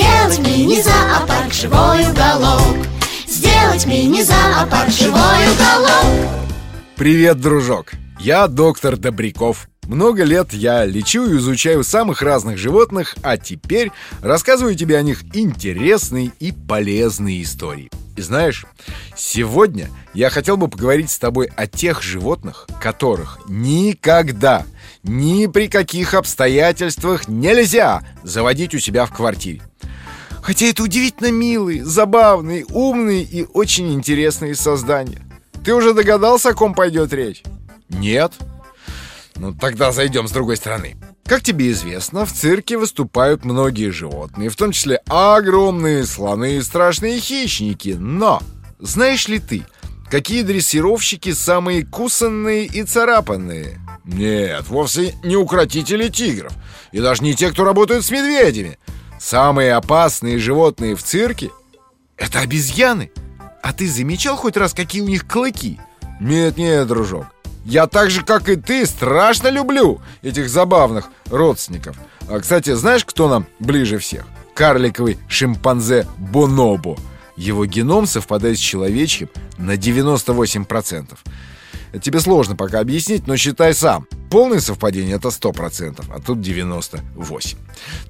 Сделать мини-зоопарк живой уголок Сделать мини-зоопарк живой уголок Привет, дружок! Я доктор Добряков. Много лет я лечу и изучаю самых разных животных, а теперь рассказываю тебе о них интересные и полезные истории. И знаешь, сегодня я хотел бы поговорить с тобой о тех животных, которых никогда, ни при каких обстоятельствах нельзя заводить у себя в квартире. Хотя это удивительно милые, забавные, умные и очень интересные создания. Ты уже догадался, о ком пойдет речь? Нет? Ну, тогда зайдем с другой стороны. Как тебе известно, в цирке выступают многие животные, в том числе огромные слоны и страшные хищники. Но знаешь ли ты, какие дрессировщики самые кусанные и царапанные? Нет, вовсе не укротители тигров. И даже не те, кто работают с медведями. Самые опасные животные в цирке — это обезьяны. А ты замечал хоть раз, какие у них клыки? Нет, нет, дружок. Я так же, как и ты, страшно люблю этих забавных родственников. А, кстати, знаешь, кто нам ближе всех? Карликовый шимпанзе Бонобо. Его геном совпадает с человечьим на 98%. Это тебе сложно пока объяснить, но считай сам. Полное совпадение это 100%, а тут 98%.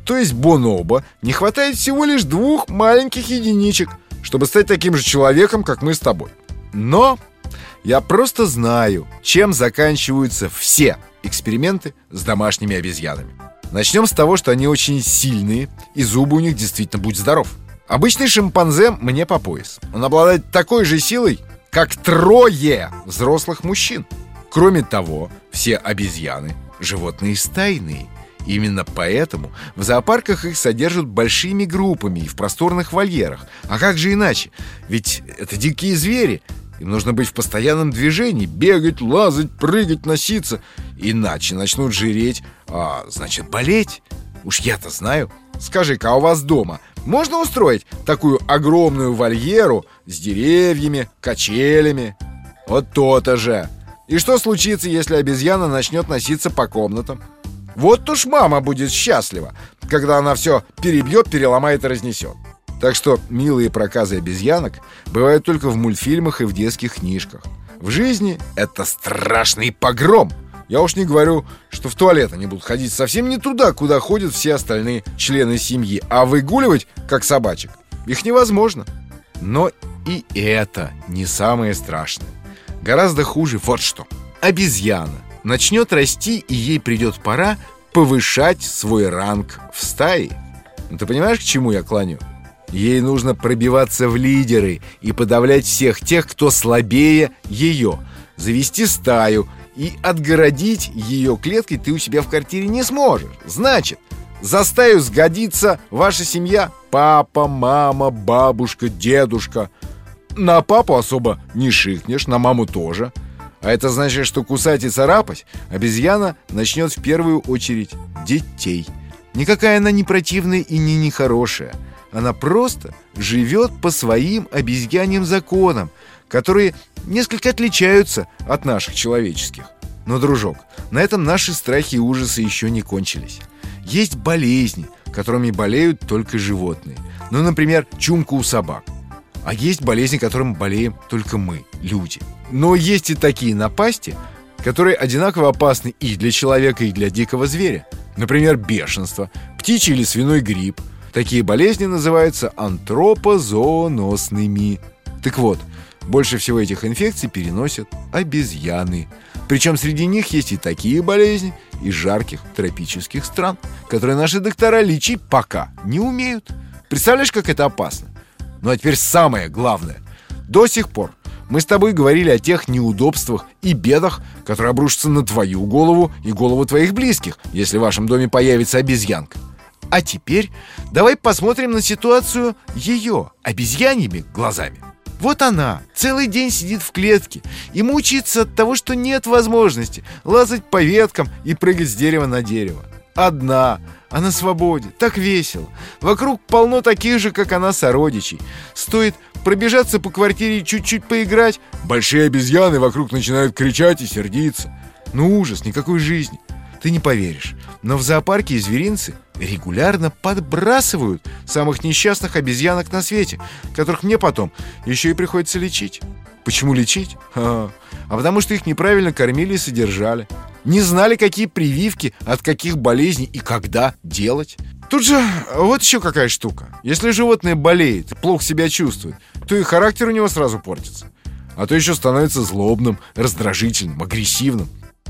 То есть Бонобо не хватает всего лишь двух маленьких единичек, чтобы стать таким же человеком, как мы с тобой. Но я просто знаю, чем заканчиваются все эксперименты с домашними обезьянами. Начнем с того, что они очень сильные, и зубы у них действительно будь здоров. Обычный шимпанзе мне по пояс. Он обладает такой же силой, как трое взрослых мужчин. Кроме того, все обезьяны – животные стайные. Именно поэтому в зоопарках их содержат большими группами и в просторных вольерах. А как же иначе? Ведь это дикие звери. Им нужно быть в постоянном движении, бегать, лазать, прыгать, носиться. Иначе начнут жиреть, а значит болеть. Уж я-то знаю. Скажи-ка, а у вас дома можно устроить такую огромную вольеру с деревьями, качелями? Вот то-то же. И что случится, если обезьяна начнет носиться по комнатам? Вот уж мама будет счастлива, когда она все перебьет, переломает и разнесет. Так что милые проказы обезьянок бывают только в мультфильмах и в детских книжках. В жизни это страшный погром. Я уж не говорю, что в туалет они будут ходить совсем не туда, куда ходят все остальные члены семьи, а выгуливать, как собачек, их невозможно. Но и это не самое страшное. Гораздо хуже вот что. Обезьяна начнет расти, и ей придет пора повышать свой ранг в стае. Ну, ты понимаешь, к чему я клоню? Ей нужно пробиваться в лидеры и подавлять всех тех, кто слабее ее. Завести стаю и отгородить ее клеткой ты у себя в квартире не сможешь. Значит, за стаю сгодится ваша семья. Папа, мама, бабушка, дедушка. На папу особо не шикнешь, на маму тоже. А это значит, что кусать и царапать обезьяна начнет в первую очередь детей. Никакая она не противная и не нехорошая. Она просто живет по своим обезьяньим законам, которые несколько отличаются от наших человеческих. Но, дружок, на этом наши страхи и ужасы еще не кончились. Есть болезни, которыми болеют только животные. Ну, например, чумка у собак. А есть болезни, которым болеем только мы, люди. Но есть и такие напасти, которые одинаково опасны и для человека, и для дикого зверя. Например, бешенство, птичий или свиной грипп. Такие болезни называются антропозооносными. Так вот, больше всего этих инфекций переносят обезьяны. Причем среди них есть и такие болезни из жарких тропических стран, которые наши доктора лечить пока не умеют. Представляешь, как это опасно? Ну а теперь самое главное. До сих пор мы с тобой говорили о тех неудобствах и бедах, которые обрушатся на твою голову и голову твоих близких, если в вашем доме появится обезьянка. А теперь давай посмотрим на ситуацию ее, обезьяньими глазами. Вот она целый день сидит в клетке и мучается от того, что нет возможности лазать по веткам и прыгать с дерева на дерево. Одна, а на свободе, так весело. Вокруг полно таких же, как она, сородичей. Стоит пробежаться по квартире и чуть-чуть поиграть, большие обезьяны вокруг начинают кричать и сердиться. Ну ужас, никакой жизни. Ты не поверишь, но в зоопарке зверинцы регулярно подбрасывают самых несчастных обезьянок на свете, которых мне потом еще и приходится лечить. Почему лечить? А, а потому что их неправильно кормили и содержали. Не знали, какие прививки, от каких болезней и когда делать. Тут же вот еще какая штука. Если животное болеет плохо себя чувствует, то и характер у него сразу портится. А то еще становится злобным, раздражительным, агрессивным.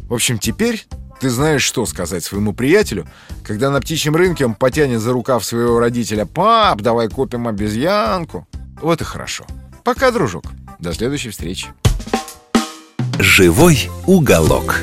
В общем, теперь ты знаешь, что сказать своему приятелю, когда на птичьем рынке он потянет за рукав своего родителя «Пап, давай купим обезьянку». Вот и хорошо. Пока, дружок. До следующей встречи. Живой уголок.